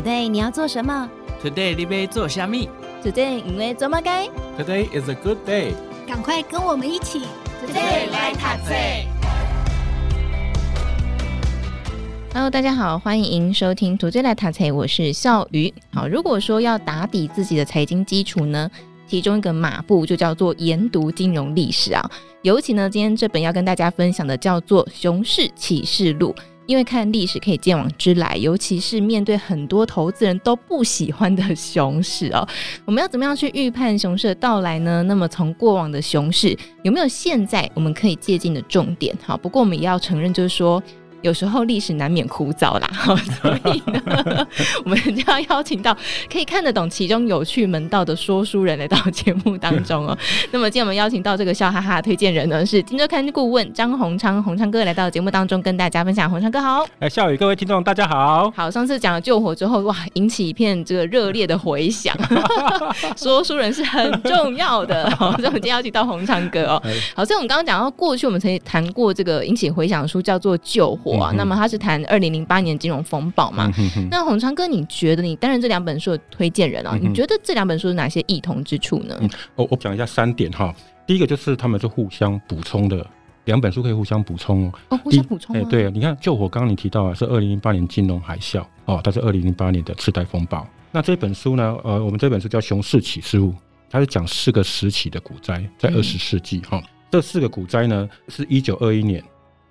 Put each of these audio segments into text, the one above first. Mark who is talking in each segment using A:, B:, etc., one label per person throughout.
A: Today 你要做什么
B: ？Today 你要做虾米
A: ？Today 因为做么该
C: ？Today is a good day。
D: 赶快跟我们一起，Today 来读册。
A: Hello，大家好，欢迎收听 Today 来塔财，我是笑鱼。好，如果说要打底自己的财经基础呢，其中一个马步就叫做研读金融历史啊。尤其呢，今天这本要跟大家分享的叫做《熊市启示录》。因为看历史可以见往知来，尤其是面对很多投资人都不喜欢的熊市哦，我们要怎么样去预判熊市的到来呢？那么从过往的熊市有没有现在我们可以借鉴的重点？好，不过我们也要承认，就是说。有时候历史难免枯燥啦，所以呢，我们就要邀请到可以看得懂其中有趣门道的说书人来到节目当中哦。那么今天我们邀请到这个笑哈哈推荐人呢，是金周刊顾问张洪昌，洪昌哥来到节目当中跟大家分享。洪昌哥好，
C: 哎，笑语各位听众大家好。
A: 好，上次讲了救火之后，哇，引起一片这个热烈的回响。说书人是很重要的，好，所以我们今天邀请到洪昌哥哦。好，所以我们刚刚讲到过去，我们曾经谈过这个引起回响的书，叫做《救火》。哇，那么他是谈二零零八年金融风暴嘛？嗯、哼哼，那洪昌哥，你觉得你担任这两本书的推荐人啊？嗯、你觉得这两本书有哪些异同之处呢？嗯，
C: 我我讲一下三点哈。第一个就是他们是互相补充的，两本书可以互相补充哦。
A: 哦，互相补充。哎、
C: 欸，对，你看救火，刚刚你提到啊，是二零零八年金融海啸哦，它是二零零八年的次贷风暴。那这本书呢？呃，我们这本书叫《熊市启示录》，它是讲四个时期的股灾，在二十世纪哈。嗯、这四个股灾呢，是一九二一年、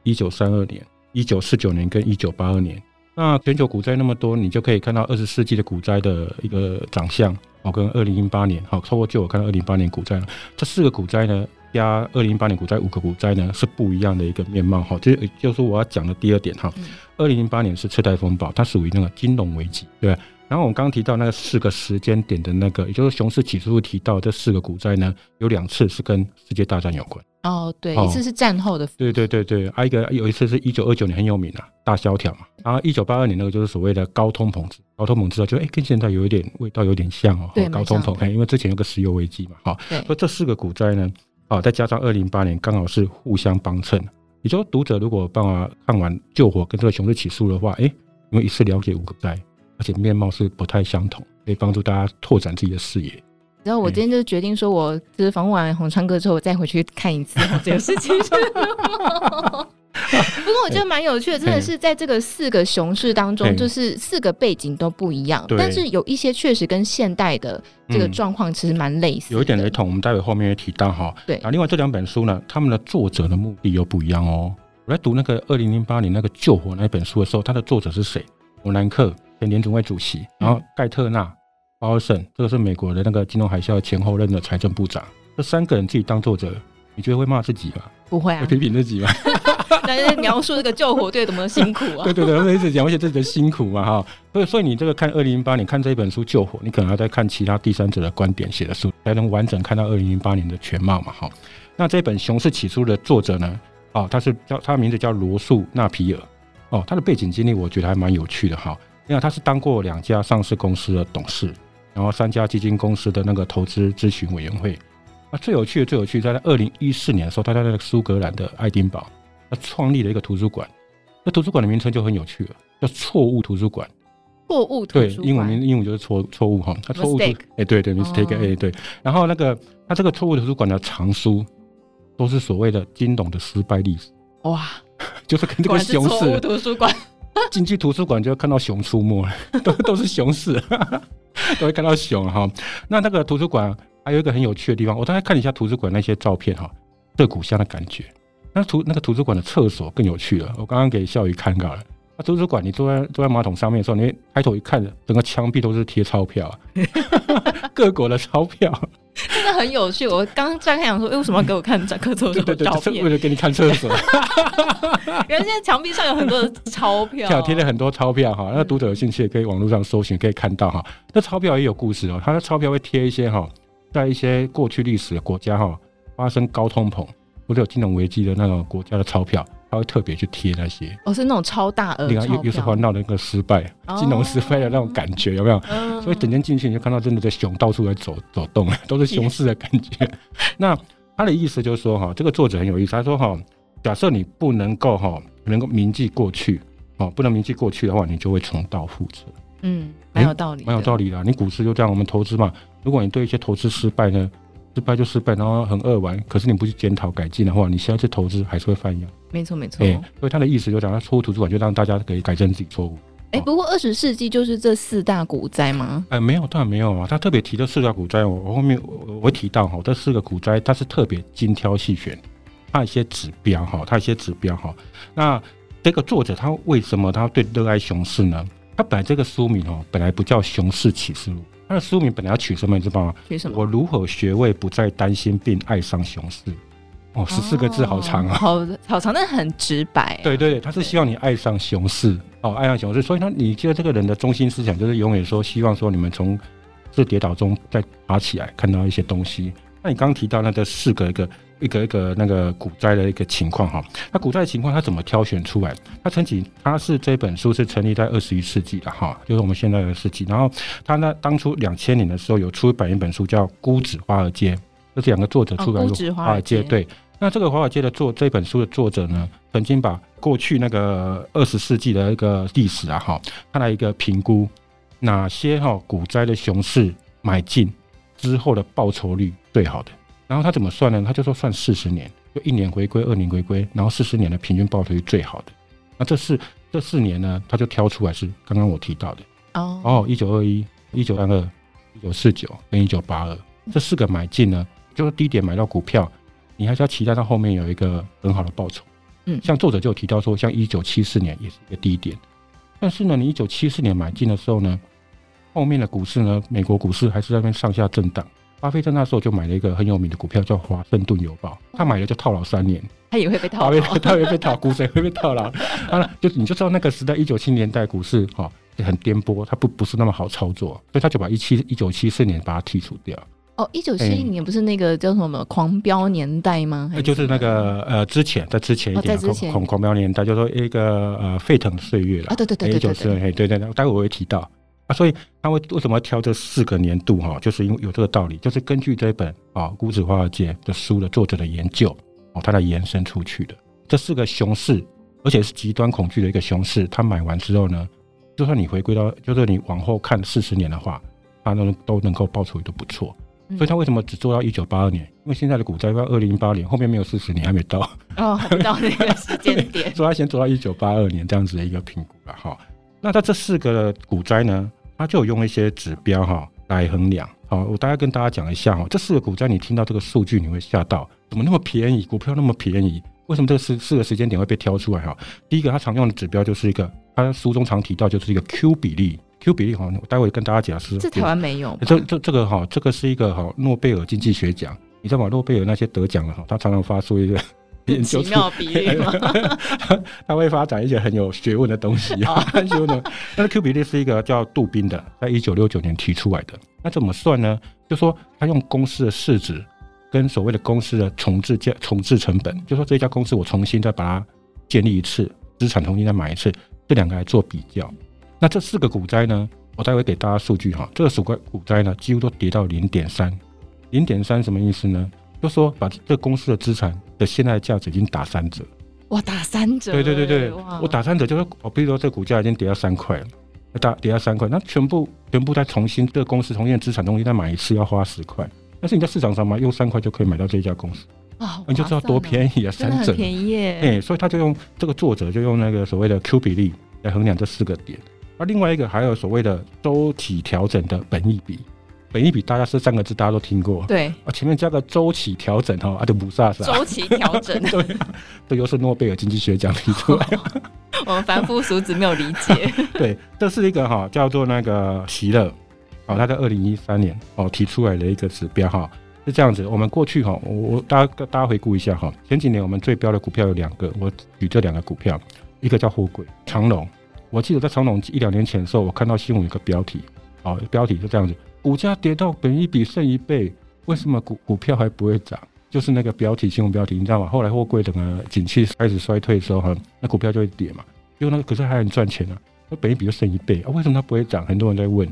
C: 一九三二年。一九四九年跟一九八二年，那全球股灾那么多，你就可以看到二十世纪的股灾的一个长相哦，跟二零零八年好，透过就我看到二零零八年股灾了，这四个股灾呢，加二零零八年股灾五个股灾呢，是不一样的一个面貌哈。这就是我要讲的第二点哈。二零零八年是次贷风暴，它属于那个金融危机，对。然后我们刚刚提到那个四个时间点的那个，也就是熊市启示录提到这四个股灾呢，有两次是跟世界大战有关。
A: 哦，对，一次是战后的，
C: 对对对对，还有一个有一次是一九二九年很有名啊，大萧条嘛。然后一九八二年那个就是所谓的高通膨，高通膨之后就哎跟现在有一点味道有点像哦，对高通膨，因为之前有个石油危机嘛，哈对，所以这四个股灾呢，啊，再加上二零零八年刚好是互相帮衬。也就是读者如果帮我看完救火跟这个熊市起诉的话，哎，你们一次了解五个灾，而且面貌是不太相同，可以帮助大家拓展自己的视野。
A: 然后我今天就决定说，我就是访问完洪川哥之后，我再回去看一次这个事情。不过我觉得蛮有趣的，真的是在这个四个熊市当中，就是四个背景都不一样，但是有一些确实跟现代的这个状况其实蛮类似，
C: 有一点雷同。我们待会后面也提到哈。对啊，另外这两本书呢，他们的作者的目的又不一样哦。我在读那个二零零八年那个救火那本书的时候，它的作者是谁？伯南克，前联准会主席，然后盖特纳。鲍尔森，这个是美国的那个金融海啸前后任的财政部长。这三个人自己当作者，你觉得会骂自己吗？
A: 不会啊，
C: 会批评自己吗？
A: 但是描述这个救火队怎么辛苦啊！
C: 对对对，我们一直讲而且自己的辛苦嘛哈。所以，所以你这个看二零零八年看这一本书《救火》，你可能要再看其他第三者的观点写的书，才能完整看到二零零八年的全貌嘛哈。那这本《熊市起初》的作者呢？哦，他是叫他的名字叫罗素纳皮尔。哦，他的背景经历我觉得还蛮有趣的哈。因为他是当过两家上市公司的董事。然后三家基金公司的那个投资咨询委员会，那，最有趣的最有趣，在二零一四年的时候，他在那个苏格兰的爱丁堡，他创立了一个图书馆。那图书馆的名称就很有趣了，叫错误图书馆。
A: 错误
C: 对，英文名英文就是错错误哈，他错误哎对对，mistake 哎对。然后那个他这个错误图书馆的藏书，都是所谓的金融的失败历史。哇，就是跟这个熊市。图书馆。进去图书馆就会看到熊出没，都都是熊市。都会看到熊哈，那那个图书馆还有一个很有趣的地方，我大概看了一下图书馆那些照片哈，涩谷乡的感觉。那图那个图书馆的厕所更有趣了，我刚刚给笑宇看到了。那图书馆你坐在坐在马桶上面的时候，你抬头一看，整个墙壁都是贴钞票，各国的钞票，
A: 的很有趣。我刚刚在看，说为什么要给我看展客厕所的照片？
C: 为了给你看厕所。
A: 原来现在墙壁上有很多的钞票，
C: 贴了很多钞票哈。那读者有兴趣也可以网络上搜寻，可以看到哈。那钞票也有故事哦，它的钞票会贴一些哈，在一些过去历史的国家哈发生高通膨或者有金融危机的那种国家的钞票。他会特别去贴那些，
A: 哦，是那种超大额，
C: 你看又又是环绕的一个失败，哦、金融失败的那种感觉，有没有？嗯、所以整天进去你就看到真的在熊到处在走走动，都是熊市的感觉。那他的意思就是说，哈，这个作者很有意思，他说，哈，假设你不能够哈，能够铭记过去，哦，不能铭记过去的话，你就会重蹈覆辙。
A: 嗯，蛮有道理，
C: 蛮有道理的。你股市就这样，我们投资嘛，如果你对一些投资失败呢，失败就失败，然后很扼腕，可是你不去检讨改进的话，你下次投资还是会犯一样。
A: 没错没错。
C: 哎，所以他的意思就讲，他错误图书馆就让大家可以改正自己错误。
A: 哎，不过二十世纪就是这四大股灾吗？
C: 哎，没有，当然没有啊。他特别提这四大股灾，我我后面我我会提到哈，这四个股灾，它是特别精挑细选，它一些指标哈，它一些指标哈。那这个作者他为什么他对热爱熊市呢？他本来这个书名哦，本来不叫《熊市启示录》，他的书名本来要取什么，你知道吗？
A: 取什么？
C: 我如何学会不再担心并爱上熊市？哦，十四个字好长啊，
A: 好好长，但很直白。
C: 对对对，他是希望你爱上熊市哦，爱上熊市。所以他，你觉得这个人的中心思想就是永远说，希望说你们从这跌倒中再爬起来，看到一些东西。那你刚刚提到那这四个一个一个一个那个股灾的一个情况哈，那股灾的情况它怎么挑选出来？它曾经它是这本书是成立在二十一世纪的哈，就是我们现在的世纪。然后它呢，当初两千年的时候有出版一本书叫《孤子华尔街》。这是两个作者出版的华尔街，对。那这个华尔街的作这本书的作者呢，曾经把过去那个二十世纪的一个历史啊，哈，他来一个评估哪些哈股灾的熊市买进之后的报酬率最好的。然后他怎么算呢？他就说算四十年，就一年回归，二年回归，然后四十年的平均报酬率最好的。那这四这四年呢，他就挑出来是刚刚我提到的哦哦，一九二一、一九三二、一九四九跟一九八二这四个买进呢。就是低点买到股票，你还是要期待到后面有一个很好的报酬。嗯，像作者就有提到说，像一九七四年也是一个低点，但是呢，你一九七四年买进的时候呢，后面的股市呢，美国股市还是在那边上下震荡。巴菲特那时候就买了一个很有名的股票，叫华盛顿邮报，他买了就套牢三年。
A: 他也会被套
C: 牢，他也被套，股神会被套牢。啊，就你就知道那个时代，一九七年代股市哈、很颠簸，它不不是那么好操作，所以他就把一七一九七四年把它剔除掉。
A: 哦，一九七一年不是那个叫什么狂飙年代
C: 吗？就是那个呃，之前在之前一点、啊、前狂狂飙年代，就是、说一个呃沸腾岁月了。
A: 啊，对对对对对对
C: 对对，待会我会提到。啊。所以他会为什么要挑这四个年度哈？就是因为有这个道理，就是根据这本啊《孤纸华尔街》的书的作者的研究哦，他来延伸出去的这四个熊市，而且是极端恐惧的一个熊市。他买完之后呢，就算你回归到，就是你往后看四十年的话，他都都能够报酬都不错。所以他为什么只做到一九八二年？因为现在的股灾到二零零八年，后面没有四十年还没到
A: 哦，还没到那个时间点，
C: 所以他先做到一九八二年这样子的一个评估了哈。那他这四个股灾呢，他就有用一些指标哈来衡量。好，我大概跟大家讲一下哈，这四个股在你听到这个数据你会吓到，怎么那么便宜？股票那么便宜？为什么这四四个时间点会被挑出来哈？第一个，他常用的指标就是一个，他书中常提到就是一个 Q 比例。Q 比例哈，我待会跟大家解释。
A: 这台湾没有。
C: 这这这个哈，这个是一个哈诺贝尔经济学奖。你知道吗？诺贝尔那些得奖的哈，他常常发出一个
A: 研究奇妙比例吗？
C: 他会发展一些很有学问的东西啊。学问的。但是 Q 比例是一个叫杜宾的，在一九六九年提出来的。那怎么算呢？就说他用公司的市值跟所谓的公司的重置价、重置成本，就说这家公司我重新再把它建立一次，资产重新再买一次，这两个来做比较。那这四个股灾呢？我待会给大家数据哈。这个四个股灾呢，几乎都跌到零点三。零点三什么意思呢？就说把这公司的资产的现在的价值已经打三折。
A: 哇，打三折！
C: 对对对对，我打三折就是，我比如说这个股价已经跌到三块了，打跌到三块，那全部全部再重新这个公司重新的资产东西再买一次要花十块，但是你在市场上买用三块就可以买到这家公司啊，你就知道多便宜啊，三折
A: 便宜耶！
C: 哎，所以他就用这个作者就用那个所谓的 Q 比例来衡量这四个点。而另外一个还有所谓的周期调整的本益比，本益比大家这三个字大家都听过，
A: 对
C: 啊，前面加个周期调整哈，啊就不煞煞。
A: 周期调整，
C: 对，这又是诺贝尔经济学奖提出来。
A: 我们凡夫俗子没有理解。
C: 对，这是一个哈叫做那个席勒，哦，他在二零一三年哦提出来的一个指标哈，是这样子。我们过去哈，我我大家大家回顾一下哈，前几年我们最标的股票有两个，我举这两个股票，一个叫货柜长隆。我记得在长隆一两年前的时候，我看到新闻有个标题，哦，标题是这样子：股价跌到本益比剩一倍，为什么股股票还不会涨？就是那个标题，新闻标题，你知道吗？后来货柜整个景气开始衰退的时候，哈，那股票就会跌嘛。因为那个可是还很赚钱啊，那本益比就剩一倍啊，为什么它不会涨？很多人在问。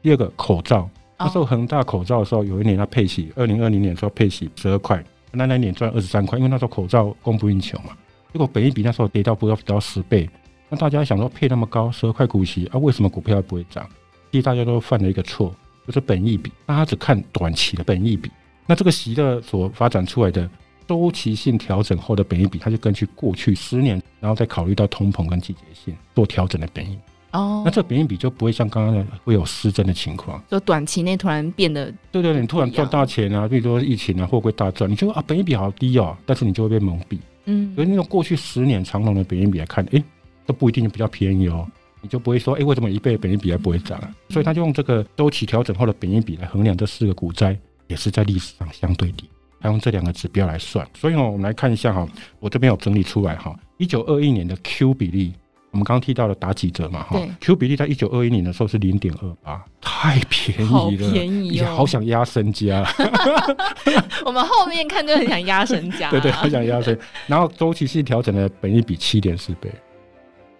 C: 第二个口罩，那时候恒大口罩的时候，有一年它配息，二零二零年的时候配息十二块，那那年赚二十三块，因为那时候口罩供不应求嘛。结果本一比那时候跌到不要不到十倍。那大家想说配那么高十二块股息啊，为什么股票不会涨？其实大家都犯了一个错，就是本益比，大家只看短期的本益比。那这个息的所发展出来的周期性调整后的本益比，它就根据过去十年，然后再考虑到通膨跟季节性做调整的本益。哦，那这个本益比就不会像刚刚的会有失真的情况，
A: 就短期内突然变得
C: 对对，你突然赚大钱啊，比如说疫情啊，货柜大赚，你就啊本益比好低哦，但是你就会被蒙蔽。嗯，所以那种过去十年长龙的本益比来看，哎，都不一定比较便宜哦。你就不会说，哎，为什么一倍的本益比还不会涨？所以他就用这个周期调整后的本益比来衡量这四个股灾，也是在历史上相对低。他用这两个指标来算，所以呢，我们来看一下哈，我这边有整理出来哈，一九二一年的 Q 比例，我们刚刚提到的打几折嘛哈，Q 比例在一九二一年的时候是零点二八，太便宜了，
A: 便宜哦，
C: 好想压身家。
A: 我们后面看就很想压身家，
C: 对对，好想压身。然后周期性调整的本益比七点四倍。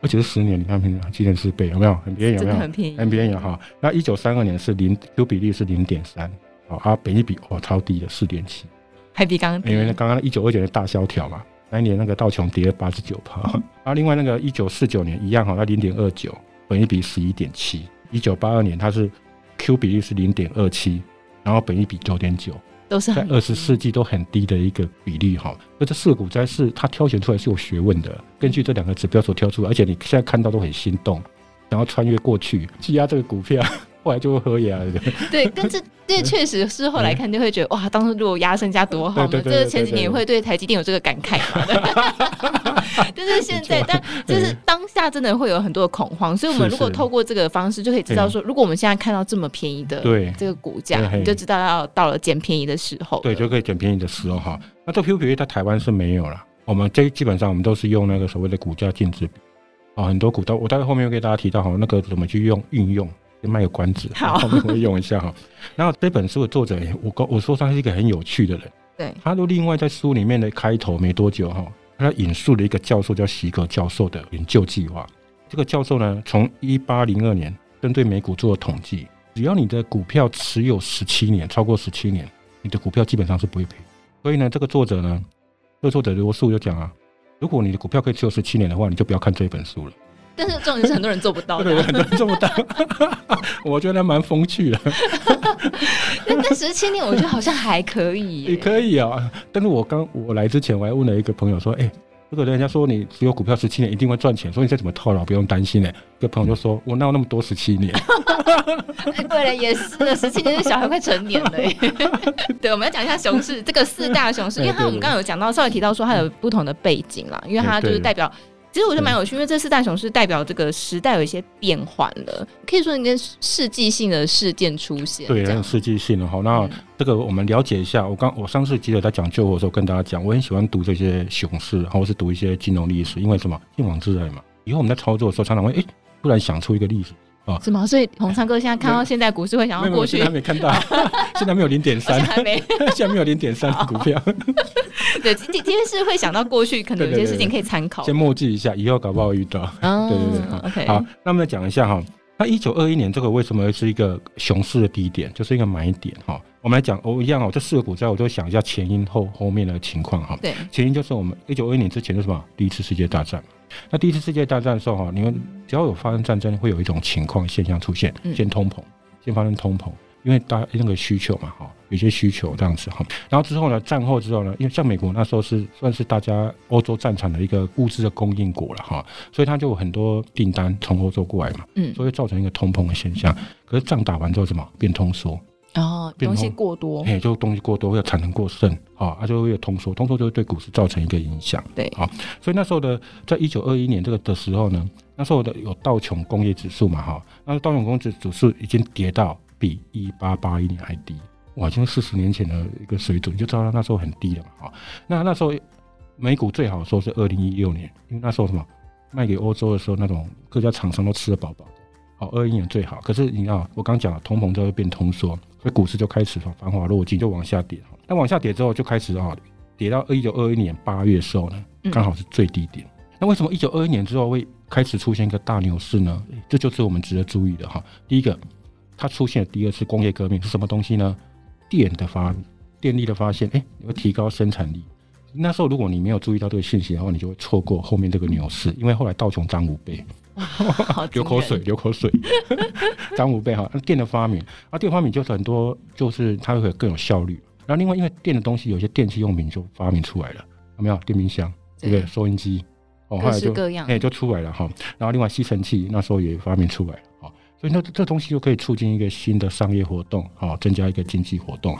C: 而且是十年，你看，平常七点四倍，有没有很便宜？有没有
A: 很便宜？
C: 很便宜哈。那一九三二年是零 Q 比例是零点三，好啊，本益比哦超低的四点七，
A: 还比刚刚，
C: 因为那刚刚一九二九年大萧条嘛，那一年那个道琼跌了八十九趴。然 后另外那个一九四九年一样哈，那零点二九，本益比十一点七。一九八二年它是 Q 比例是零点二七，然后本益比九点九。
A: 都是
C: 在二十世纪都很低的一个比例哈，那这四个股灾是它挑选出来是有学问的，根据这两个指标所挑出，而且你现在看到都很心动，想要穿越过去积压这个股票。后来就会喝牙了。
A: 对，但是这 确实是后来看就会觉得哇，当时如果压身家多好嘛。这个前几年会对台积电有这个感慨嘛。但是现在，但就是当下真的会有很多的恐慌，所以我们如果透过这个方式就可以知道说，如果我们现在看到这么便宜的对这个股价，你就知道要到了捡便宜的时候。
C: 对，就可以捡便宜的时候哈。那这 Q 比率在台湾是没有了，我们这基本上我们都是用那个所谓的股价净值比啊，很多股都我待会后面会给大家提到哈，那个怎么去用运用。先卖个关子，好，后面会用一下哈。然后这本书的作者，我我说他是一个很有趣的人，对，他都另外在书里面的开头没多久哈，他引述了一个教授叫席格教授的研究计划。这个教授呢，从一八零二年针对美股做了统计，只要你的股票持有十七年，超过十七年，你的股票基本上是不会赔。所以呢，这个作者呢，这个作者罗素就讲啊，如果你的股票可以持有十七年的话，你就不要看这一本书了。
A: 但是重点是很多人做不到的，
C: 对，很多人做不到。我觉得蛮风趣的。
A: 但 但十七年，我觉得好像还可以。
C: 也可以啊，但是我刚我来之前，我还问了一个朋友说：“哎、欸，如果人家说你只有股票十七年一定会赚钱，所以你再怎么套牢不用担心呢？”一个朋友就说：“我哪有那么多十七年？”
A: 对了，也是，十七年是小孩快成年了。对，我们要讲一下熊市，这个四大熊市，因为他我们刚刚有讲到，稍微提到说它有不同的背景啦，因为它就是代表。其实我觉得蛮有趣，因为这四大熊市代表这个时代有一些变换了，可以说一个世纪性的事件出现。对，很
C: 世纪性的哈。那这个我们了解一下。我刚我上次记得在讲旧货的时候跟大家讲，我很喜欢读这些熊市，或是读一些金融历史，因为什么？见往知来嘛。以后我们在操作的时候，常常会哎，突然想出一个例子。
A: 哦，是吗？所以洪昌哥现在看到现在股市会想要过去，
C: 还没看到，现在没有零点三，还没，现在没有零点三的股票。
A: 对，今今天是会想到过去，可能有些事情可以参考，
C: 先默记一下，以后搞不好遇到。对对对，OK。好，那我们来讲一下哈，那一九二一年这个为什么是一个熊市的低点，就是一个买点哈。我们来讲，我一样哦，这四个股灾我都想一下前因后后面的情况哈。对，前因就是我们一九二一年之前是什么？第一次世界大战。那第一次世界大战的时候哈，你们只要有发生战争，会有一种情况现象出现，先通膨，先发生通膨，因为大家那个需求嘛哈，有些需求这样子哈。然后之后呢，战后之后呢，因为像美国那时候是算是大家欧洲战场的一个物资的供应国了哈，所以它就有很多订单从欧洲过来嘛，嗯，所以造成一个通膨的现象。可是仗打完之后什么变通缩？
A: 哦，东西过多，
C: 哎，就东西过多，会有产能过剩，啊，它就会有通缩，通缩就会对股市造成一个影响，对，好，所以那时候的，在一九二一年这个的时候呢，那时候的有道琼工业指数嘛，哈，那道琼工业指数已经跌到比一八八一年还低，哇，就是四十年前的一个水准，你就知道它那时候很低了嘛，哈，那那时候美股最好的时候是二零一六年，因为那时候什么卖给欧洲的时候，那种各家厂商都吃得饱饱的，好，二一年最好，可是你知道我刚讲了，通膨就会变通缩。所以股市就开始繁华落尽，就往下跌。那往下跌之后，就开始啊，跌到一九二一年八月的时候呢，刚好是最低点。那为什么一九二一年之后会开始出现一个大牛市呢？这就是我们值得注意的哈。第一个，它出现了第二次工业革命是什么东西呢？电的发电力的发现，哎，会提高生产力。那时候如果你没有注意到这个信息的话，你就会错过后面这个牛市，因为后来道琼涨五倍，流口水，流口水，涨五倍哈。那电的发明，啊，电发明就是很多，就是它会更有效率。然后另外，因为电的东西，有些电器用品就发明出来了，有没有？电冰箱，对不对？收音机，哦，后来就哎就出来了哈。然后另外吸尘器那时候也发明出来了，啊，所以那这东西就可以促进一个新的商业活动，啊，增加一个经济活动。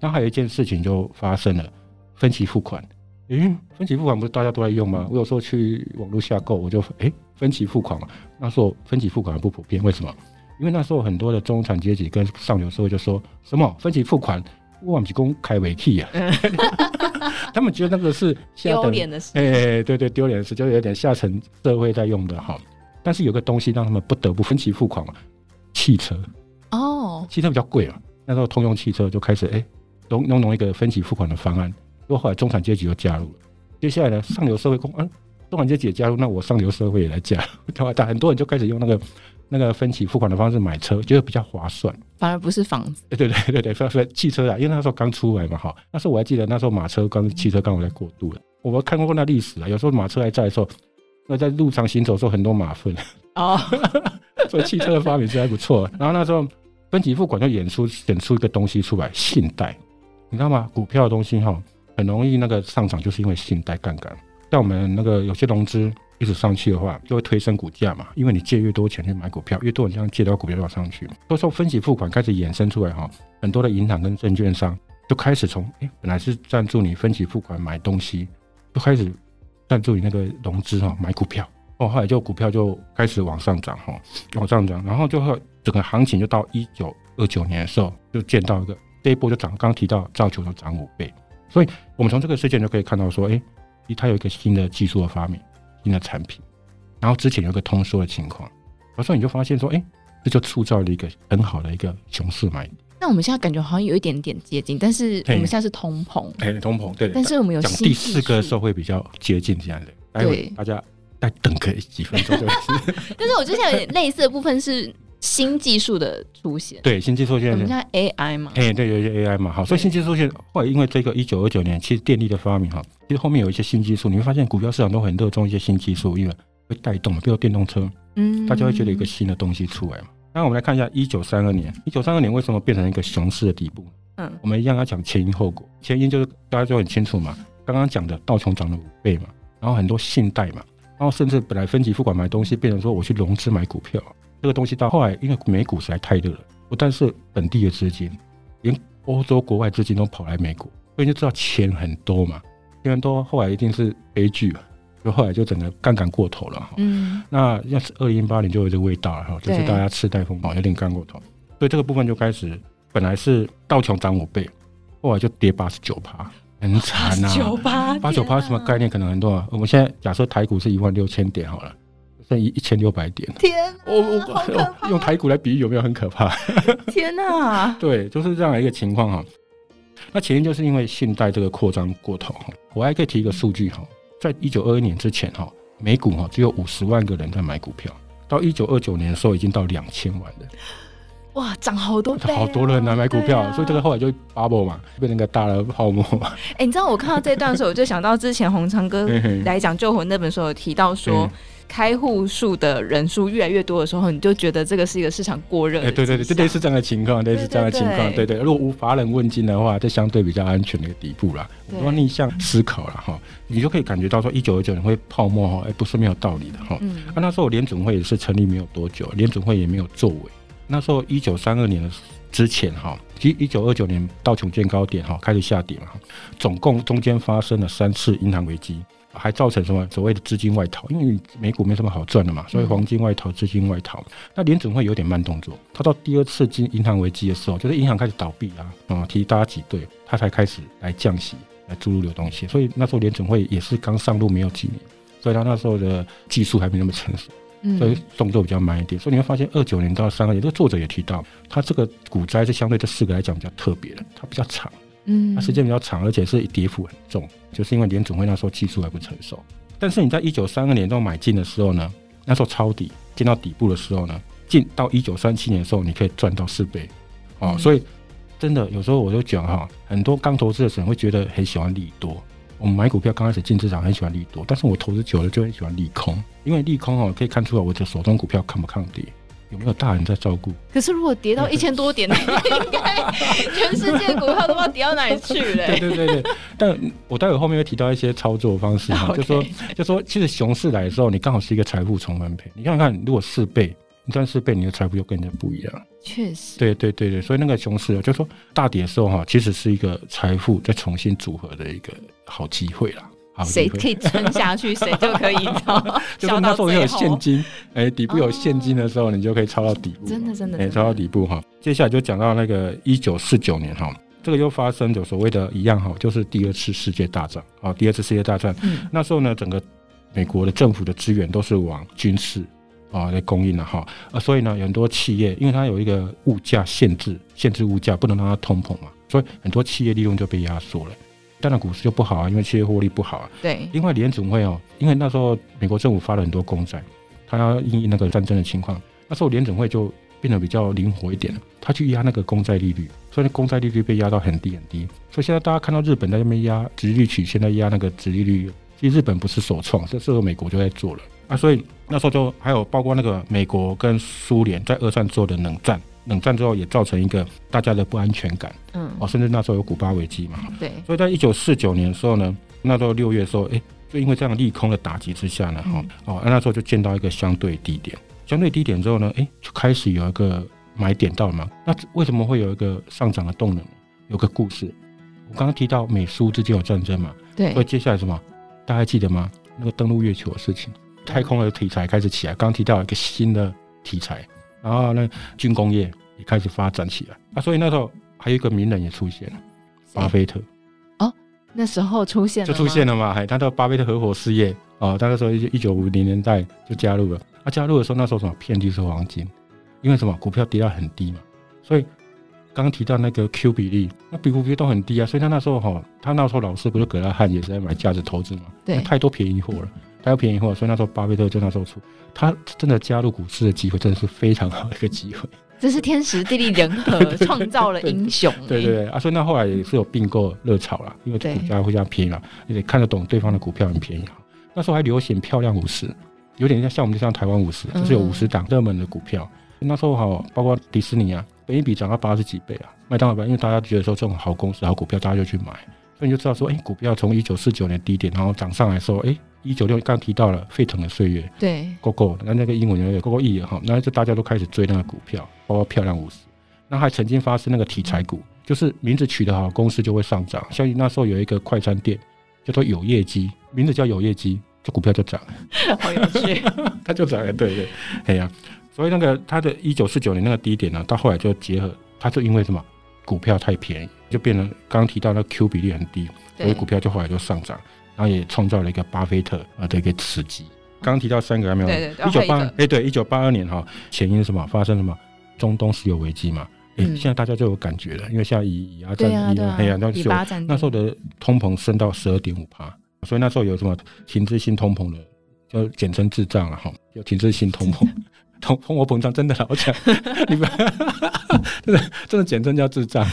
C: 那还有一件事情就发生了，分期付款。诶，分期付款不是大家都在用吗？我有时候去网络下购，我就诶，分期付款嘛。那时候分期付款还不普遍，为什么？因为那时候很多的中产阶级跟上流社会就说什么分期付款，我们是公开违契啊。他们觉得那个是丢脸的事。哎，对对，丢脸的事，就有点下层社会在用的哈。但是有个东西让他们不得不分期付款嘛，汽车哦，汽车比较贵啊。那时候通用汽车就开始诶，弄弄弄一个分期付款的方案。不过后来中产阶级又加入了，接下来呢，上流社会公，嗯，中产阶级也加入，那我上流社会也来加入，对很多人就开始用那个那个分期付款的方式买车，觉得比较划算，
A: 反而不是房子。
C: 对对对对对，汽车啊，因为那时候刚出来嘛，哈，那时候我还记得那时候马车刚汽车刚好在过渡了，我们看过那历史啊，有时候马车还在的时候，那在路上行走的时候很多马粪哦，所以汽车的发明是还不错。然后那时候分期付款就演出演出一个东西出来，信贷，你知道吗？股票的东西哈。很容易那个上涨，就是因为信贷杠杆。像我们那个有些融资一直上去的话，就会推升股价嘛。因为你借越多钱去买股票，越多人这样借到股票就往上去。所以说分期付款开始衍生出来哈，很多的银行跟证券商就开始从哎本来是赞助你分期付款买东西，就开始赞助你那个融资哈买股票。哦，后来就股票就开始往上涨哈，往上涨，然后就会整个行情就到一九二九年的时候就见到一个这一波就涨，刚刚提到造球就涨五倍。所以，我们从这个事件就可以看到，说，哎，它有一个新的技术的发明，新的产品，然后之前有一个通缩的情况，有时候你就发现说，哎，这就塑造了一个很好的一个熊市买点。
A: 那我们现在感觉好像有一点点接近，但是我们现在是通膨，
C: 哎，通膨，对。
A: 但是我们有
C: 讲第四个的时候会比较接近这样的，待会大家再等个几分钟。
A: 但是我之前有点类似的部分是。新技术的出现，
C: 对新技术现在，
A: 我们叫 AI 嘛，
C: 哎，对，有一些 AI 嘛，好，所以新技术出现，后来因为这个一九二九年，其实电力的发明哈，其实后面有一些新技术，你会发现股票市场都很热衷一些新技术，因为会带动嘛，比如电动车，嗯，大家会觉得有一个新的东西出来嘛。那我们来看一下一九三二年，一九三二年为什么变成一个熊市的底部？嗯，我们一样要讲前因后果，前因就是大家就很清楚嘛，刚刚讲的道琼涨了五倍嘛，然后很多信贷嘛，然后甚至本来分期付款买东西，变成说我去融资买股票。这个东西到后来，因为美股实在太热了，不但是本地的资金，连欧洲国外资金都跑来美股，所以就知道钱很多嘛，钱很多，后来一定是悲剧了，就后来就整个杠杆过头了哈。嗯，那要是二零零八年就有这个味道了哈，就是大家次贷风暴有点干过头，所以这个部分就开始，本来是道琼涨五倍，后来就跌八十九趴，很惨呐。九八八九趴什么概念？可能很多啊。我们现在假设台股是一万六千点好了。剩一一千六百点，
A: 天哪！我
C: 我用台股来比喻有没有很可怕？
A: 天哪！
C: 对，就是这样的一个情况哈。那前因就是因为信贷这个扩张过头哈。我还可以提一个数据哈，在一九二一年之前哈，美股哈只有五十万个人在买股票，到一九二九年的时候已经到两千万了。
A: 哇，涨好多倍，
C: 好多人来买股票，啊、所以这个后来就 bubble 嘛，变成一个大的泡沫嘛。
A: 哎、欸，你知道我看到这段的时候，我就想到之前红昌哥 来讲《救魂》那本书有提到说。开户数的人数越来越多的时候，你就觉得这个是一个市场过热。哎，对对对，这类似这样的情况，类似这样的情况，对对。如果无法人问津的话，这相对比较安全的一个底部啦。如果逆向思考了哈，你就可以感觉到说，一九二九年会泡沫哈，哎，不是没有道理的哈。嗯。那那时候联准会也是成立没有多久，联准会也没有作为。那时候一九三二年的之前哈，其实一九二九年道琼见高点哈，开始下跌嘛，总共中间发生了三次银行危机。还造成什么所谓的资金外逃？因为美股没什么好赚的嘛，所以黄金外逃、资金外逃。那联准会有点慢动作，他到第二次金银行危机的时候，就是银行开始倒闭啊，啊、嗯，提大家挤兑，他才开始来降息，来注入流动性。所以那时候联准会也是刚上路没有几年，所以他那时候的技术还没那么成熟，所以动作比较慢一点。所以你会发现，二九年到三二年，这个作者也提到，他这个股灾是相对这四个来讲比较特别的，它比较长。嗯，它时间比较长，而且是跌幅很重，就是因为联总会那时候技术还不成熟。但是你在一九三二年都买进的时候呢，那时候抄底进到底部的时候呢，进到一九三七年的时候，你可以赚到四倍哦。所以真的有时候我就讲哈，很多刚投资的人会觉得很喜欢利多，
C: 我们买股票刚开始进市场很喜欢利多，但是我投资久了就很喜欢利空，因为利空哦可以看出来我的手中股票抗不抗跌，有没有大人在照顾。
A: 可是如果跌到一千多点，应该全世界股票都不知道跌到哪里去了。
C: 对对对对，但我待会后面会提到一些操作方式哈，就说就说其实熊市来的时候，你刚好是一个财富重分配。你看看，如果四倍。你赚四倍，你的财富又跟人家不一样。
A: 确实，
C: 对对对对，所以那个熊市，就是说大跌的时候哈，其实是一个财富再重新组合的一个好机会啦。
A: 谁可以撑下去，谁就可以抄。
C: 就是那时候有现金，哎、欸，底部有现金的时候，你就可以抄到底部。
A: 真的真的，
C: 哎，抄到底部哈。接下来就讲到那个一九四九年哈，这个又发生就所谓的一样哈，就是第二次世界大战啊，第二次世界大战。嗯，那时候呢，整个美国的政府的资源都是往军事。啊，来供应了哈，啊，所以呢，有很多企业，因为它有一个物价限制，限制物价，不能让它通膨嘛，所以很多企业利润就被压缩了。当然，股市就不好啊，因为企业获利不好啊。
A: 对。
C: 另外，联准会哦，因为那时候美国政府发了很多公债，它要应应那个战争的情况，那时候联准会就变得比较灵活一点了，它去压那个公债利率，所以公债利率被压到很低很低。所以现在大家看到日本在那边压直利率曲线，在压那个直利率，其实日本不是首创，这时候美国就在做了。啊，所以那时候就还有包括那个美国跟苏联在二战做的冷战，冷战之后也造成一个大家的不安全感，嗯，哦，甚至那时候有古巴危机嘛，
A: 对，
C: 所以在一九四九年的时候呢，那时候六月的时候，哎，就因为这样利空的打击之下呢，哈、嗯，哦，那时候就见到一个相对低点，相对低点之后呢，哎，就开始有一个买点到了嘛，那为什么会有一个上涨的动能？有个故事，我刚刚提到美苏之间有战争嘛，
A: 对，
C: 所以接下来什么，大家还记得吗？那个登陆月球的事情。太空的题材开始起来，刚提到一个新的题材，然后呢，军工业也开始发展起来。啊，所以那时候还有一个名人也出现了，巴菲特。
A: 哦，那时候出现了
C: 就出现了嘛，还，他的巴菲特合伙事业哦，他那时候一九五零年代就加入了，他加入的时候那时候什么遍地是黄金，因为什么股票跌到很低嘛，所以刚刚提到那个 Q 比例，那比股比都很低啊，所以他那时候哈，他那时候老师不是葛拉汉也是在买价值投资嘛，对，太多便宜货了。还要便宜货，所以那时候巴菲特就那时候出，他真的加入股市的机会真的是非常好的一个机会。
A: 这是天时地利人和创造了英雄。
C: 对对对啊，所以那后来也是有并购热潮啦，因为股价会这样便宜了，你得看得懂对方的股票很便宜啊。那时候还流行漂亮五十，有点像像我们就像台湾五十，就是有五十档热门的股票。那时候好，包括迪士尼啊，本一比涨到八十几倍啊，麦当劳，因为大家觉得说这种好公司、好股票，大家就去买，所以你就知道说，哎，股票从一九四九年低点，然后涨上来说，哎。一九六刚提到了沸腾的岁月，
A: 对
C: ，GOGO，那那个英文有 GOGO E 哈，那就大家都开始追那个股票，包括漂亮五十，那还曾经发生那个题材股，就是名字取得好，公司就会上涨。像那时候有一个快餐店叫做有业绩，名字叫有业绩，这股票就涨，
A: 好有趣，
C: 它就涨了，对对，哎呀、啊，所以那个它的一九四九年那个低点呢，到后来就结合，它就因为什么，股票太便宜，就变成刚刚提到那 Q 比例很低，所以股票就后来就上涨。然后也创造了一个巴菲特啊的一个奇迹。刚刚提到三个还没有？一九八哎对，一九八二年哈，前因是什么？发生什么？中东石油危机嘛。哎，现在大家就有感觉了，因为现在以以阿战以哎呀，那时候那时候的通膨升到十二点五帕，所以那时候有什么停滞性通膨的，就简称滞胀了哈，有停滞性通膨。通通货膨胀真的好强，你们真的真的简称叫智障，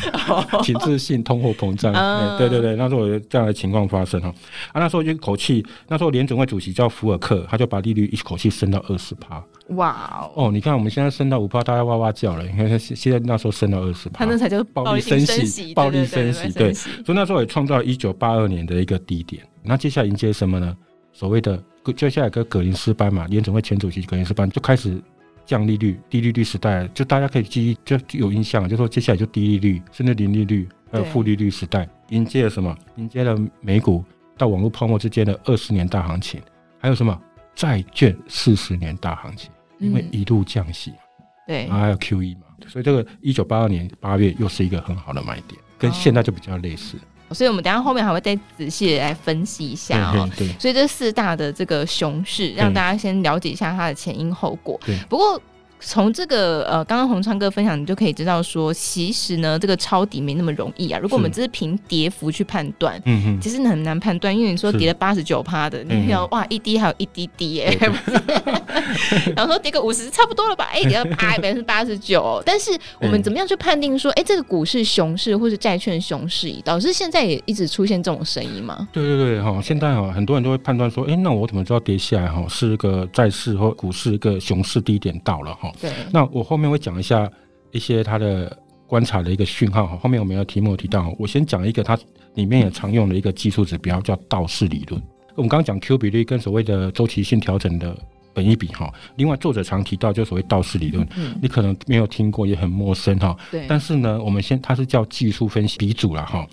C: 停滞性通货膨胀。哎，对对对，那时候有这样的情况发生哈。啊，那时候一口气，那时候联准会主席叫福尔克，他就把利率一口气升到二十趴。
A: 哇
C: 哦！你看我们现在升到五趴，大家哇哇叫了。你看现现在那时候升到二十趴，
A: 他那才叫
C: 暴力升息，暴力升息。对，所以那时候也创造一九八二年的一个低点。那接下来迎接什么呢？所谓的接下来跟格林斯班嘛，联总会前主席格林斯班就开始。降利率、低利率时代，就大家可以记忆，就有印象，就说接下来就低利率，甚至零利率，还有负利率时代，迎接了什么？迎接了美股到网络泡沫之间的二十年大行情，还有什么？债券四十年大行情，因为一路降息，
A: 对，
C: 然后还有 QE 嘛，所以这个一九八二年八月又是一个很好的买点，跟现在就比较类似。
A: 所以，我们等下后面还会再仔细的来分析一下哦。所以，这四大的这个熊市，让大家先了解一下它的前因后果。不过，从这个呃，刚刚洪昌哥分享，你就可以知道说，其实呢，这个抄底没那么容易啊。如果我们只是凭跌幅去判断，嗯嗯，其实很难判断，因为你说跌了八十九趴的，你要哇一滴还有一滴滴耶，然后 说跌个五十差不多了吧？哎，跌了八百分之八十九，但是我们怎么样去判定说，哎，这个股市熊市或是债券熊市，导致现在也一直出现这种声音吗？
C: 对对对，哈，现在哈很多人都会判断说，哎，那我怎么知道跌下来哈是一个债市或股市一个熊市低点到了哈？对，那我后面会讲一下一些他的观察的一个讯号哈。后面我们有题目有提到，我先讲一个它里面也常用的一个技术指标叫道氏理论。我们刚刚讲 Q 比率跟所谓的周期性调整的本一比哈。另外作者常提到就所谓道氏理论，你可能没有听过也很陌生哈。对。但是呢，我们先它是叫技术分析鼻祖了哈。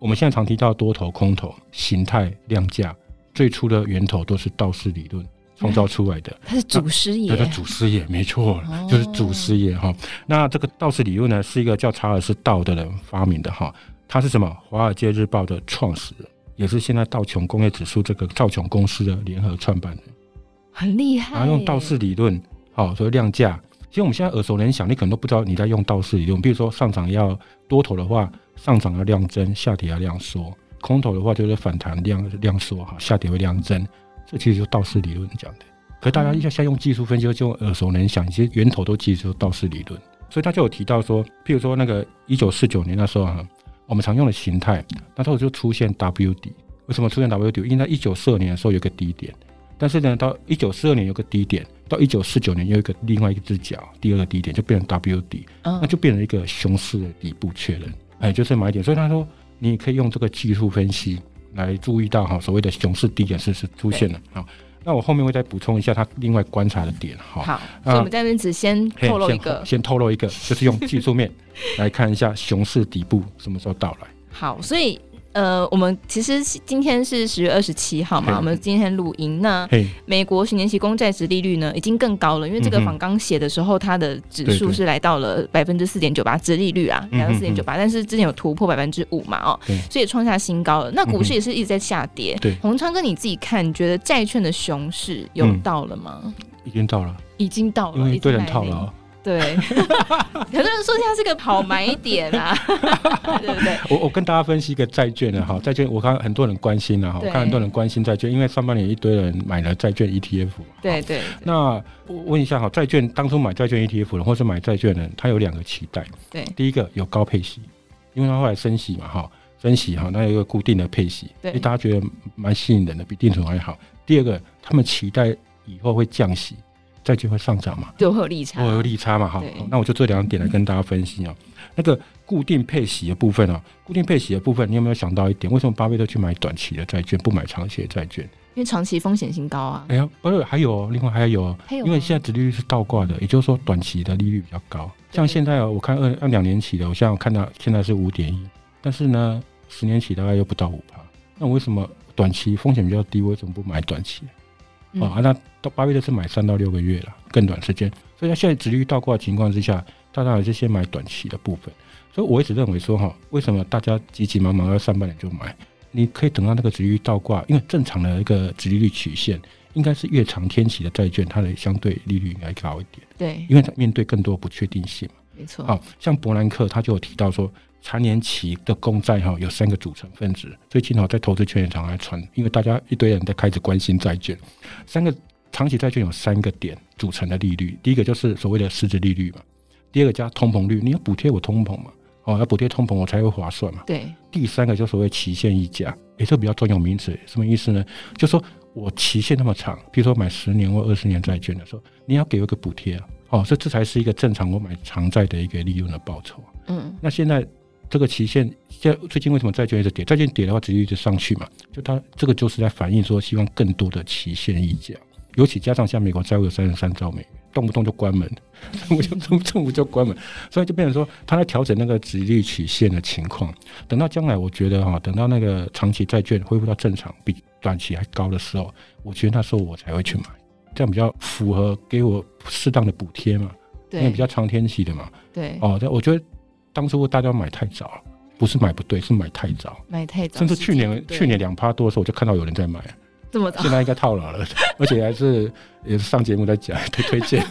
C: 我们现在常提到多头、空头、形态、量价，最初的源头都是道氏理论。创造出来的，
A: 他是祖师爷，
C: 对，他祖师爷没错，哦、就是祖师爷哈。那这个道氏理论呢，是一个叫查尔斯道的人发明的哈。他是什么？华尔街日报的创始人，也是现在道琼工业指数这个道琼公司的联合创办人，
A: 很厉害。
C: 然后用道氏理论，好，所以量价。其实我们现在耳熟能详，你可能都不知道你在用道氏理论。比如说上涨要多头的话，上涨要量增，下跌要量缩；空头的话就是反弹量量缩哈，下跌会量增。这其实就是道氏理论讲的，可是大家一下先用技术分析就耳熟能详，其实源头都记住道氏理论，所以他就有提到说，譬如说那个一九四九年那时候啊，我们常用的形态，那时候就出现 W 底，为什么出现 W 底？因为在一九四二年的时候有个低点，但是呢，到一九四二年有个低点，到一九四九年又一个另外一只脚，第二个低点就变成 W 底，那就变成一个熊市的底部确认，哎，就是买点。所以他说，你可以用这个技术分析。来注意到哈，所谓的熊市低点是是出现了啊。那我后面会再补充一下他另外观察的点哈。
A: 好，所以我们在这边只先透露一个，
C: 先透露一个，就是用技术面来看一下熊市底部什么时候到来。
A: 好，所以。呃，我们其实今天是十月二十七号嘛，我们今天录音。那美国十年期公债值利率呢，已经更高了，因为这个访刚写的时候，它的指数是来到了百分之四点九八，值利率啊，来到四点九八，但是之前有突破百分之五嘛，哦，所以创下新高了。那股市也是一直在下跌。对，洪昌哥你自己看，你觉得债券的熊市有到了吗？
C: 已经到了，
A: 已经到了，
C: 因为一堆人套了。
A: 对，很多人说它是个好买点啊，对不对？
C: 我我跟大家分析一个债券的哈，债券我看很多人关心了哈，我看很多人关心债券，因为上半年一堆人买了债券 ETF。
A: 对对。
C: 那我问一下哈，债券当初买债券 ETF 的，或是买债券的，他有两个期待。对。第一个有高配息，因为他后来升息嘛哈，升息哈，那有一个固定的配息，对，大家觉得蛮吸引人的，比定存还好。第二个，他们期待以后会降息。债券会上涨嘛？
A: 就会有利差，
C: 会有利差嘛？哈，那我就这两点来跟大家分析啊。那个固定配息的部分啊，固定配息的部分，你有没有想到一点？为什么巴菲特去买短期的债券，不买长期的债券？
A: 因为长期风险性高啊。
C: 哎呀，不是，还有另外还有，因为现在殖利率是倒挂的，也就是说短期的利率比较高。像现在我看二二两年期的，我现在我看到现在是五点一，但是呢，十年期大概又不到五趴。那为什么短期风险比较低？为什么不买短期？啊，那到巴菲特是买三到六个月了，更短时间。所以，他现在殖利率倒挂的情况之下，大家还是先买短期的部分。所以，我一直认为说，哈，为什么大家急急忙忙要上半年就买？你可以等到那个殖利率倒挂，因为正常的一个殖利率曲线应该是越长天期的债券，它的相对利率应该高一点。对，因为它面对更多不确定性嘛。没错。好，像伯南克他就有提到说。长年期的公债哈有三个组成分子，最近哈在投资圈也常来传，因为大家一堆人在开始关心债券。三个长期债券有三个点组成的利率，第一个就是所谓的实质利率嘛，第二个加通膨率，你要补贴我通膨嘛，哦要补贴通膨我才会划算嘛。对。第三个就所谓期限溢价，也是比较专有名词，什么意思呢？就说我期限那么长，比如说买十年或二十年债券的时候，你要给我一个补贴啊，哦，这这才是一个正常我买长债的一个利润的报酬。嗯。那现在。这个期限，现在最近为什么债券一直跌？债券跌的话，直接一直上去嘛。就它这个就是在反映说，希望更多的期限溢价，尤其加上像美国债务有三十三兆美元，动不动就关门，政府就政政府就关门，所以就变成说，它在调整那个殖利率曲线的情况。等到将来，我觉得哈，等到那个长期债券恢复到正常，比短期还高的时候，我觉得那时候我才会去买，这样比较符合给我适当的补贴嘛。对，因为比较长天期的嘛。对，哦，我觉得。当初大家买太早，不是买不对，是买太早，
A: 买太早。
C: 甚至去年去年两趴多的时候，我就看到有人在买，
A: 这么早？
C: 现在应该套牢了，而且还是也是上节目在讲 推推荐。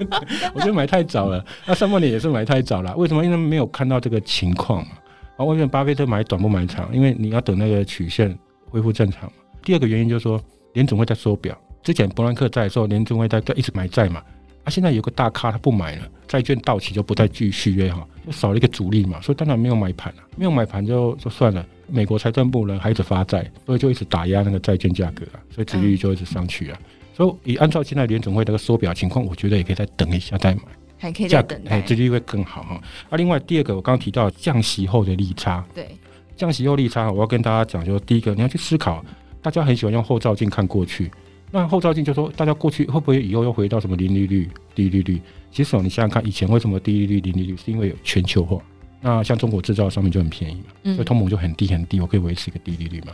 C: 我觉得买太早了，那上半年也是买太早了。为什么？因为没有看到这个情况嘛。啊，为什么巴菲特买短不买长？因为你要等那个曲线恢复正常嘛。第二个原因就是说，联总会在缩表。之前伯南克在的时候，联总会在一直买债嘛。啊，现在有个大咖他不买了，债券到期就不再继续续约哈，就少了一个主力嘛，所以当然没有买盘了，没有买盘就就算了。美国财政部呢还一直发债，所以就一直打压那个债券价格啊，所以殖利率就一直上去啊。嗯、所以以按照现在联总会那个缩表情况，我觉得也可以再等一下再买，
A: 还可以再等哎，
C: 殖利率会更好哈。啊，另外第二个我刚刚提到降息后的利差，
A: 对，
C: 降息后利差，我要跟大家讲，就是第一个你要去思考，大家很喜欢用后照镜看过去。那后照镜就说，大家过去会不会以后又回到什么零利率、低利率？其实你想想看，以前为什么低利率、零利率？是因为有全球化。那像中国制造商品就很便宜嘛，所以通膨就很低很低，我可以维持一个低利率嘛。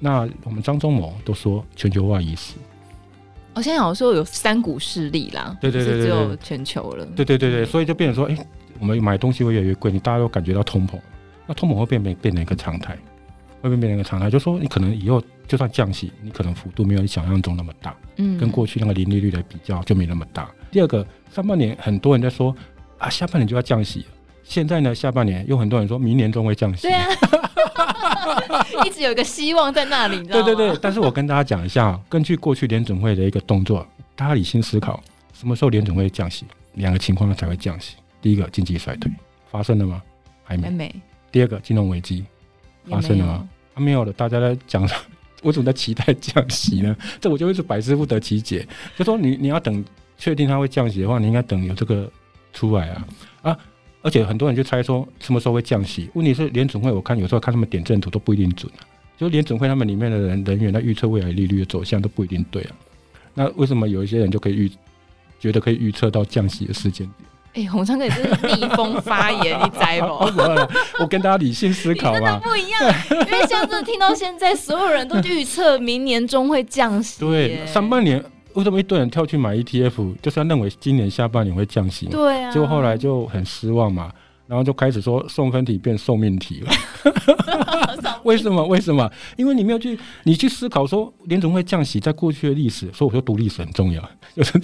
C: 那我们张忠谋都说全球化已死。
A: 我，现在好像说有三股势力啦，
C: 对对对，
A: 只有全球了。
C: 对对对对，所以就变成说，哎、欸，我们买东西会越来越贵，你大家都感觉到通膨，那通膨会变变变成一个常态。会变成一个常态，就是说你可能以后就算降息，你可能幅度没有你想象中那么大，嗯，跟过去那个零利率的比较就没那么大。第二个，上半年很多人在说啊，下半年就要降息，现在呢，下半年有很多人说明年中会降息，
A: 对啊，一直有一个希望在那里？
C: 对对对，但是我跟大家讲一下，根据过去联准会的一个动作，大家理性思考，什么时候联准会降息？两个情况才会降息。第一个，经济衰退发生了吗？还没。还没。第二个，金融危机发生了吗？啊、没有了，大家在讲，我怎么在期待降息呢？这我就会是百思不得其解。就说你你要等确定它会降息的话，你应该等有这个出来啊啊！而且很多人就猜说什么时候会降息。问题是联准会，我看有时候看他们点阵图都不一定准啊。就联准会他们里面的人人员在预测未来利率的走向都不一定对啊。那为什么有一些人就可以预觉得可以预测到降息的时间点？
A: 哎、欸，洪昌哥也是逆风发言，你知不？
C: 我跟大家理性思考嘛，
A: 不一样。因为像这听到现在，所有人都预测明年中会降息。
C: 对，上半年为什么一堆人跳去买 ETF，就是要认为今年下半年会降息？
A: 对啊，
C: 结果后来就很失望嘛。然后就开始说送分题变送命题了，为什么？为什么？因为你没有去，你去思考说联总会降息，在过去的历史，所以我说读历史很重要，就是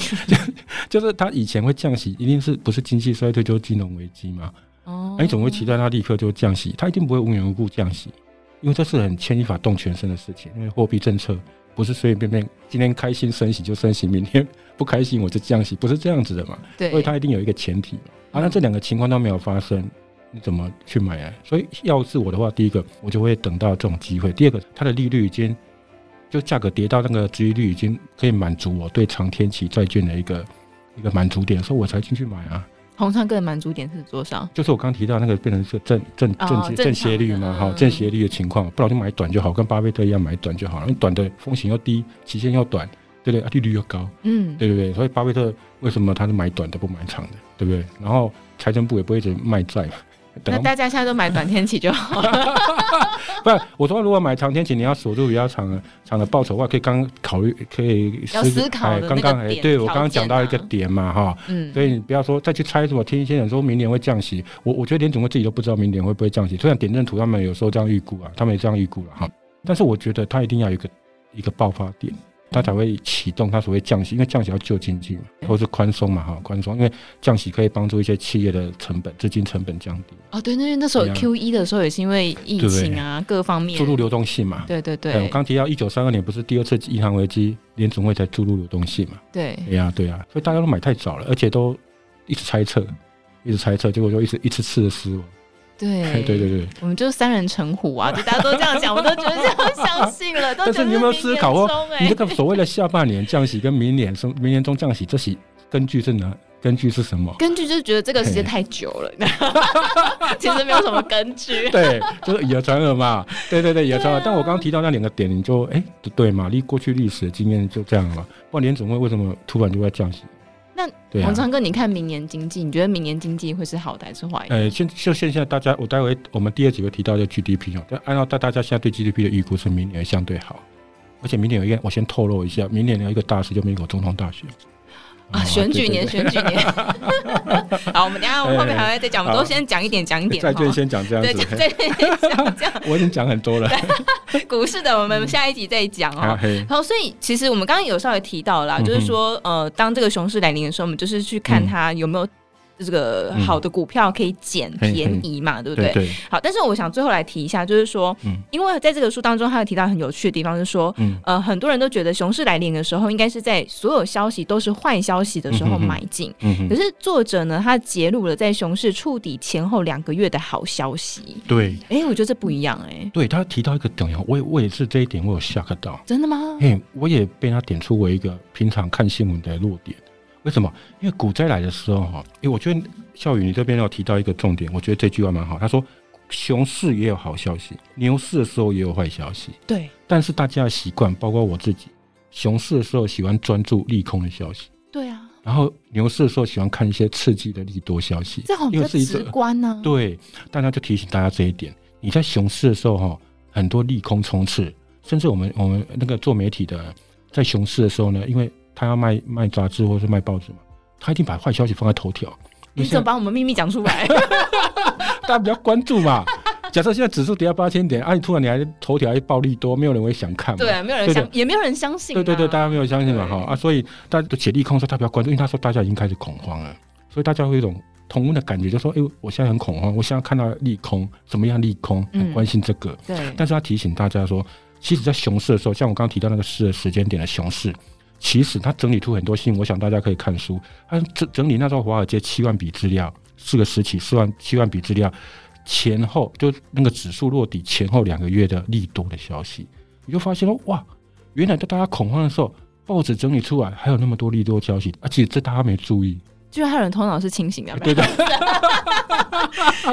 C: 就是他以前会降息，一定是不是经济衰退就是金融危机嘛？哦，你怎么会期待他立刻就降息？他一定不会无缘无故降息，因为这是很牵一发动全身的事情，因为货币政策不是随随便便今天开心升息就升息，明天不开心我就降息，不是这样子的嘛？对，所以他一定有一个前提。啊，那这两个情况都没有发生，你怎么去买啊？所以要是我的话，第一个我就会等到这种机会；第二个，它的利率已经就价格跌到那个收益率已经可以满足我对长天期债券的一个一个满足点，所以我才进去买啊。
A: 红昌哥的满足点是多少？
C: 就是我刚提到那个变成是正正正正斜率嘛，哈正斜率的情况，不然就买短就好，跟巴菲特一样买短就好了，因为短的风险又低，期限又短。对对，利率又高，嗯，对对对，所以巴菲特为什么他是买短的不买长的，对不对？然后财政部也不会一直卖债嘛。
A: 那大家现在都买短天期就好了。
C: 不是，我说如果买长天期，你要锁住比较长的长的报酬的话，可以刚考虑，可以
A: 要思考。刚刚哎，
C: 对我刚刚讲到一个点嘛，哈，嗯，所以你不要说再去猜什么，听一些人说明年会降息，我我觉得联总会自己都不知道明年会不会降息。虽然点阵图他们有时候这样预估啊，他们也这样预估了哈，但是我觉得他一定要有一个一个爆发点。它才会启动它所谓降息，因为降息要救经济嘛，或是宽松嘛，哈，宽松，因为降息可以帮助一些企业的成本、资金成本降低。
A: 哦，对，那那时候 Q 一的时候也是因为疫情啊，各方面
C: 注入流动性嘛。
A: 对对对，
C: 我刚提到一九三二年不是第二次银行危机，联总会才注入流动性嘛。
A: 对，
C: 对呀对呀，所以大家都买太早了，而且都一直猜测，一直猜测，结果就一直一次次的失望。
A: 对
C: 对对对，
A: 我们就是三人成虎啊！就大家都这样讲，我都觉得这样相信了。
C: 但是你有没有思考过，你这个所谓的下半年降息跟明年中明年中降息，这些根据是哪？根据是什么？
A: 根据就是觉得这个时间太久了，其实没有什么根据。
C: 对，就是以讹传讹嘛。对对对，以讹传讹。但我刚刚提到那两个点，你就哎，对嘛？历过去历史的经验就这样了。不然联总会为什么突然就要降息？
A: 那王昌哥，你看明年经济，你觉得明年经济会是好的还是坏？
C: 呃，现就现在大家，我待会我们第二集会提到的 GDP 哦，按照大大家现在对 GDP 的预估是明年相对好，而且明年有一个，我先透露一下，明年有一个大事，就美国总统大选。
A: 啊，选举年，选举年。好，我们等下我们后面还会再讲，我们都先讲一点，讲一点。
C: 债券先讲这样子，
A: 对，债券先讲这样。
C: 我已经讲很多了。
A: 股市的，我们下一集再讲哦。然后，所以其实我们刚刚有稍微提到了，就是说，呃，当这个熊市来临的时候，我们就是去看它有没有。这个好的股票可以捡便宜嘛，嗯、对不对？对对好，但是我想最后来提一下，就是说，嗯、因为在这个书当中，他有提到很有趣的地方，就是说，嗯、呃，很多人都觉得熊市来临的时候，应该是在所有消息都是坏消息的时候买进。嗯嗯、可是作者呢，他揭露了在熊市触底前后两个月的好消息。
C: 对，
A: 哎，我觉得这不一样哎、欸。
C: 对，他提到一个点，我也我也是这一点，我有吓到。
A: 真的吗？
C: 哎，我也被他点出为一个平常看新闻的弱点。为什么？因为股灾来的时候哈，因为我觉得孝宇你这边要提到一个重点，我觉得这句话蛮好。他说，熊市也有好消息，牛市的时候也有坏消息。
A: 对。但
C: 是大家的习惯，包括我自己，熊市的时候喜欢专注利空的消息。
A: 对啊。
C: 然后牛市的时候喜欢看一些刺激的利多消息。
A: 这好，因为是一个直观呢、啊。
C: 对，大家就提醒大家这一点。你在熊市的时候哈，很多利空冲刺，甚至我们我们那个做媒体的，在熊市的时候呢，因为他要卖卖杂志或者是卖报纸嘛，他一定把坏消息放在头条。
A: 你怎么把我们秘密讲出来？
C: 大家比较关注嘛。假设现在指数跌到八千点，啊，你突然你还头条一暴利多，没有人会想看嘛？
A: 对，没有人相，也没有人相信。
C: 对对对，大家没有相信嘛？哈啊，所以大家都写利空说他比较关注，因为他说大家已经开始恐慌了，所以大家会有一种同温的感觉，就说：哎，我现在很恐慌，我现在看到利空，什么样利空？很关心这个。对。但是他提醒大家说，其实，在熊市的时候，像我刚刚提到那个市的时间点的熊市。其实他整理出很多信，我想大家可以看书。他整整理那时候华尔街七万笔资料，四个时期四万七万笔资料前后，就那个指数落底前后两个月的利多的消息，你就发现了哇，原来在大家恐慌的时候，报纸整理出来还有那么多利多消息，而且这大家没注意。
A: 就是还有人头脑是清醒的，
C: 对的。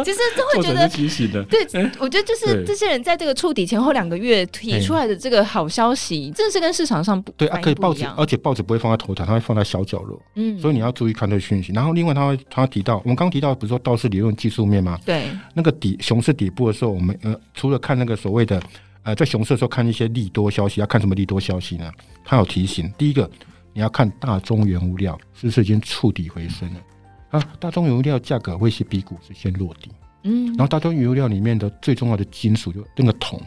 A: 其实都会觉得
C: 清醒的。
A: 对，我觉得就是这些人在这个触底前后两个月提出来的这个好消息，真的是跟市场上不
C: 对啊。可以报纸，而且报纸不会放在头条，它会放在小角落。嗯，所以你要注意看这个讯息。然后另外他会他提到，我们刚提到不是说道氏理论技术面吗？
A: 对，
C: 那个底熊市底部的时候，我们呃除了看那个所谓的呃在熊市的时候看一些利多消息，要看什么利多消息呢？他有提醒，第一个。你要看大宗原物料是不是已经触底回升了啊？大宗原物料价格会是比股市先落地，嗯，然后大宗原物料里面的最重要的金属就那个铜，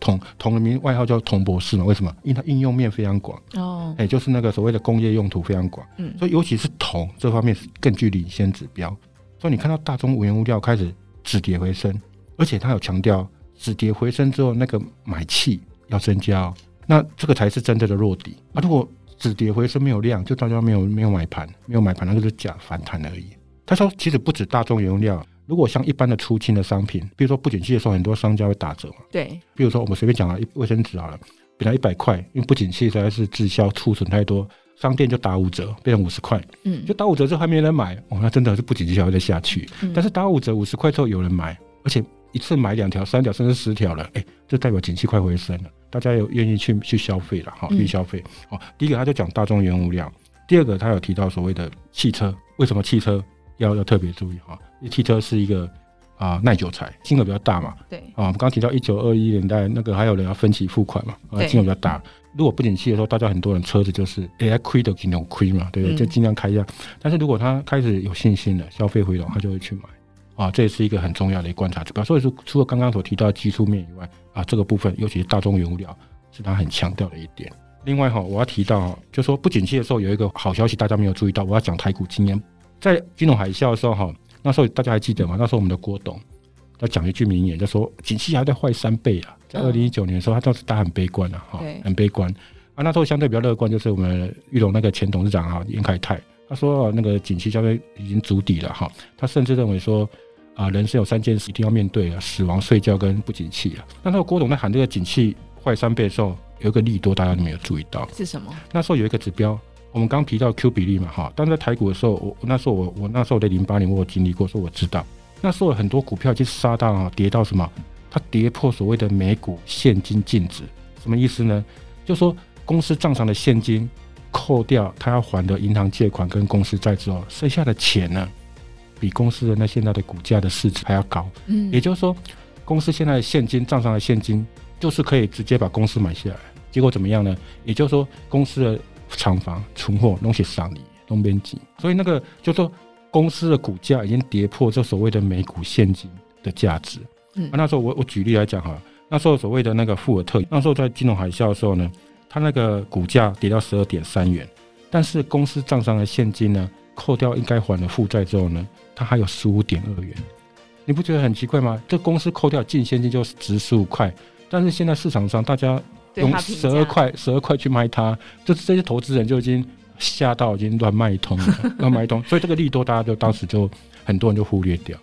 C: 铜铜的名外号叫铜博士嘛？为什么？因为它应用面非常广哦，哎，就是那个所谓的工业用途非常广，嗯，所以尤其是铜这方面是更具领先指标。所以你看到大宗原物料开始止跌回升，而且它有强调止跌回升之后那个买气要增加哦，那这个才是真正的落底啊！如果止跌回升没有量，就大家没有没有买盘，没有买盘，那个是假反弹而已。他说，其实不止大众原料，如果像一般的出清的商品，比如说不景气的时候，很多商家会打折嘛。
A: 对，
C: 比如说我们随便讲了，卫生纸好了，本来一百块，因为不景气实在是滞销库存太多，商店就打五折，变成五十块。嗯，就打五折之后还没人买，哦，那真的是不景气才会再下去。嗯、但是打五折五十块之后有人买，而且一次买两条、三条甚至十条了，哎，这代表景气快回升了。大家有愿意去去消费了哈，去消费。哦，第一个他就讲大众原物料，第二个他有提到所谓的汽车，为什么汽车要要特别注意哈？因为汽车是一个啊耐久财，金额比较大嘛。对。啊，我们刚提到一九二一年代那个还有人要分期付款嘛，啊，金额比较大。如果不景气的时候，大家很多人车子就是哎亏的尽量亏嘛，对不对？就尽量开一下。但是如果他开始有信心了，消费回笼，他就会去买。啊，这也是一个很重要的一个观察指标。所以说，除了刚刚所提到的技术面以外，啊，这个部分尤其是大众原物料，是他很强调的一点。另外哈，我要提到，就说不景气的时候有一个好消息，大家没有注意到。我要讲台股经验，在金融海啸的时候哈，那时候大家还记得吗？那时候我们的郭董要讲一句名言，就说景气还在坏三倍啊。在二零一九年的时候，他当时大家很悲观啊，哈，很悲观。啊，那时候相对比较乐观，就是我们玉龙那个前董事长啊，严凯泰，他说那个景气相对已经筑底了哈，他甚至认为说。啊，人生有三件事一定要面对啊：死亡、睡觉跟不景气啊。那时候郭董在喊这个景气坏三倍的时候，有一个利多，大家都没有注意到
A: 是什么？
C: 那时候有一个指标，我们刚提到 Q 比例嘛，哈。但在台股的时候，我那时候我我那时候在零八年我有经历过，说我知道那时候很多股票就杀到啊，跌到什么？它跌破所谓的每股现金净值，什么意思呢？就说公司账上的现金扣掉他要还的银行借款跟公司债之后，剩下的钱呢？比公司的那现在的股价的市值还要高，嗯，也就是说，公司现在的现金账上的现金就是可以直接把公司买下来。结果怎么样呢？也就是说，公司的厂房存货东西上里东边挤，所以那个就说公司的股价已经跌破这所谓的每股现金的价值。嗯，那时候我我举例来讲哈，那时候所谓的那个富尔特，那时候在金融海啸的时候呢，它那个股价跌到十二点三元，但是公司账上的现金呢，扣掉应该还的负债之后呢，它还有十五点二元。你不觉得很奇怪吗？这公司扣掉净现金就值十五块，但是现在市场上大家用十二块十二块去卖它，这这些投资人就已经吓到已经乱卖一通了，乱卖一通。所以这个利多大家就当时就很多人就忽略掉。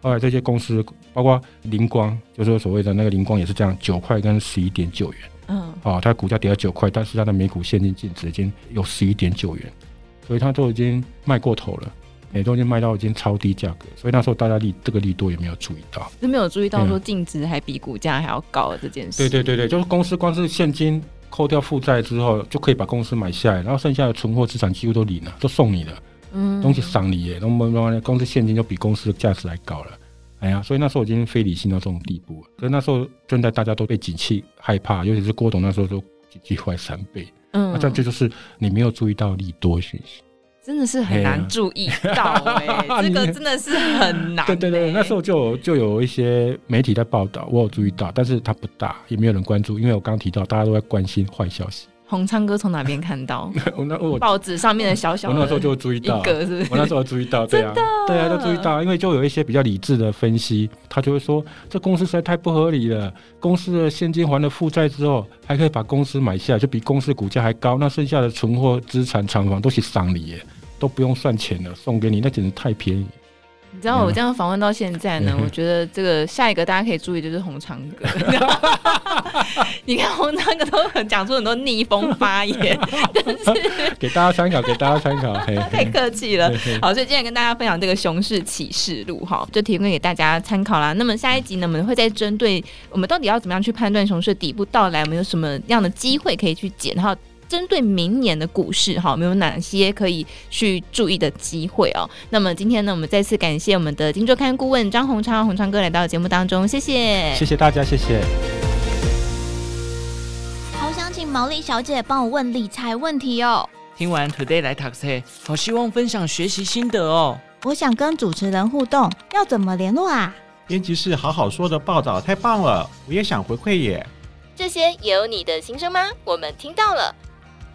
C: 后来这些公司包括灵光，就是所谓的那个灵光也是这样，九块跟十一点九元。嗯，哦，它股价跌到九块，但是它的每股现金净值已经有十一点九元，所以它都已经卖过头了。也都已经卖到已经超低价格，所以那时候大家利这个利多也没有注意到，
A: 是没有注意到说净值还比股价还要高的这件事。
C: 对对对对，就是公司光是现金扣掉负债之后，就可以把公司买下来，然后剩下的存货资产几乎都领了，都送你了，嗯，东西赏你耶，那么公司现金就比公司的价值还高了，哎呀，所以那时候已经非理性到这种地步了。所以那时候真的大家都被景气害怕，尤其是郭董那时候都景气坏三倍，嗯，那这就是你没有注意到利多讯息。
A: 真的是很难注意到哎、欸，这个真的是很难、欸。
C: 对对对，那时候就有就有一些媒体在报道，我有注意到，但是它不大，也没有人关注，因为我刚刚提到，大家都在关心坏消息。
A: 宏昌哥从哪边看到？我那我报纸上面的小小的，
C: 我那时候就注意到，
A: 是是？
C: 我那时候注意到，对啊，对啊，就注意到，因为就有一些比较理智的分析，他就会说，这公司实在太不合理了。公司的现金还了负债之后，还可以把公司买下来，就比公司股价还高，那剩下的存货、资产、厂房都是赏你耶。都不用算钱了，送给你，那简直太便宜。
A: 你知道我这样访问到现在呢，我觉得这个下一个大家可以注意就是红长哥。你看红长哥都很讲出很多逆风发言，但是
C: 给大家参考，给大家参考。
A: 太客气了。好，所以今天跟大家分享这个熊市启示录哈，就提供给大家参考啦。那么下一集呢，我们会再针对我们到底要怎么样去判断熊市底部到来，我们有什么样的机会可以去捡，然后。针对明年的股市，哈，有没有哪些可以去注意的机会哦？那么今天呢，我们再次感谢我们的《金周刊》顾问张宏昌，宏昌哥来到节目当中，谢谢，
C: 谢谢大家，谢谢。
D: 好想请毛利小姐帮我问理财问题哦。
B: 听完 Today 来 Taxi，，好希望分享学习心得哦。
D: 我想跟主持人互动，要怎么联络啊？
E: 编辑室好好说的报道太棒了，我也想回馈耶。
A: 这些也有你的心声吗？我们听到了。